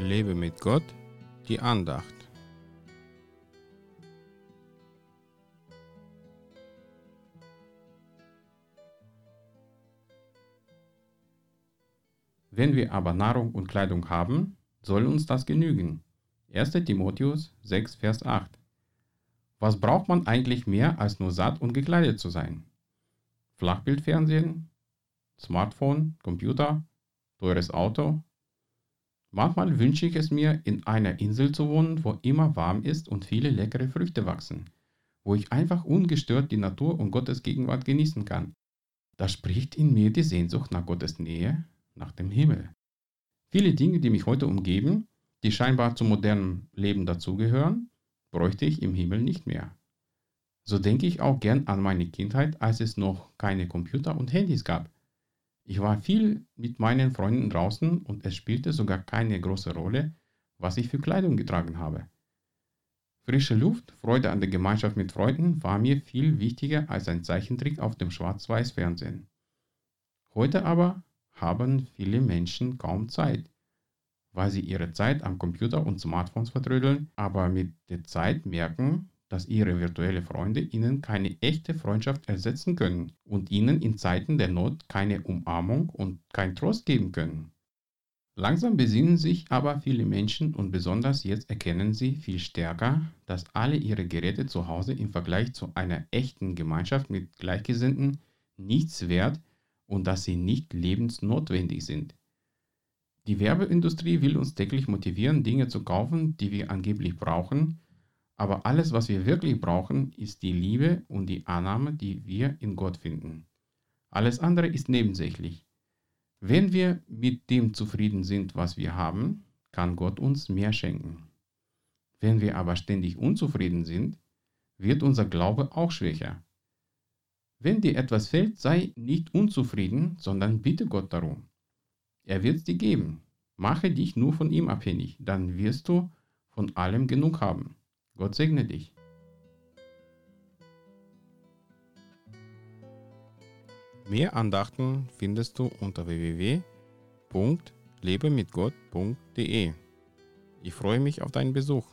Lebe mit Gott, die Andacht. Wenn wir aber Nahrung und Kleidung haben, soll uns das genügen. 1. Timotheus 6, Vers 8. Was braucht man eigentlich mehr als nur satt und gekleidet zu sein? Flachbildfernsehen, Smartphone, Computer, teures Auto? Manchmal wünsche ich es mir, in einer Insel zu wohnen, wo immer warm ist und viele leckere Früchte wachsen, wo ich einfach ungestört die Natur und Gottes Gegenwart genießen kann. Da spricht in mir die Sehnsucht nach Gottes Nähe, nach dem Himmel. Viele Dinge, die mich heute umgeben, die scheinbar zum modernen Leben dazugehören, bräuchte ich im Himmel nicht mehr. So denke ich auch gern an meine Kindheit, als es noch keine Computer und Handys gab. Ich war viel mit meinen Freunden draußen und es spielte sogar keine große Rolle, was ich für Kleidung getragen habe. Frische Luft, Freude an der Gemeinschaft mit Freunden war mir viel wichtiger als ein Zeichentrick auf dem Schwarz-Weiß-Fernsehen. Heute aber haben viele Menschen kaum Zeit, weil sie ihre Zeit am Computer und Smartphones vertrödeln, aber mit der Zeit merken, dass ihre virtuellen Freunde ihnen keine echte Freundschaft ersetzen können und ihnen in Zeiten der Not keine Umarmung und kein Trost geben können. Langsam besinnen sich aber viele Menschen und besonders jetzt erkennen sie viel stärker, dass alle ihre Geräte zu Hause im Vergleich zu einer echten Gemeinschaft mit Gleichgesinnten nichts wert und dass sie nicht lebensnotwendig sind. Die Werbeindustrie will uns täglich motivieren, Dinge zu kaufen, die wir angeblich brauchen, aber alles, was wir wirklich brauchen, ist die Liebe und die Annahme, die wir in Gott finden. Alles andere ist nebensächlich. Wenn wir mit dem zufrieden sind, was wir haben, kann Gott uns mehr schenken. Wenn wir aber ständig unzufrieden sind, wird unser Glaube auch schwächer. Wenn dir etwas fehlt, sei nicht unzufrieden, sondern bitte Gott darum. Er wird es dir geben. Mache dich nur von ihm abhängig, dann wirst du von allem genug haben. Gott segne dich. Mehr Andachten findest du unter www.lebemitgott.de. Ich freue mich auf deinen Besuch.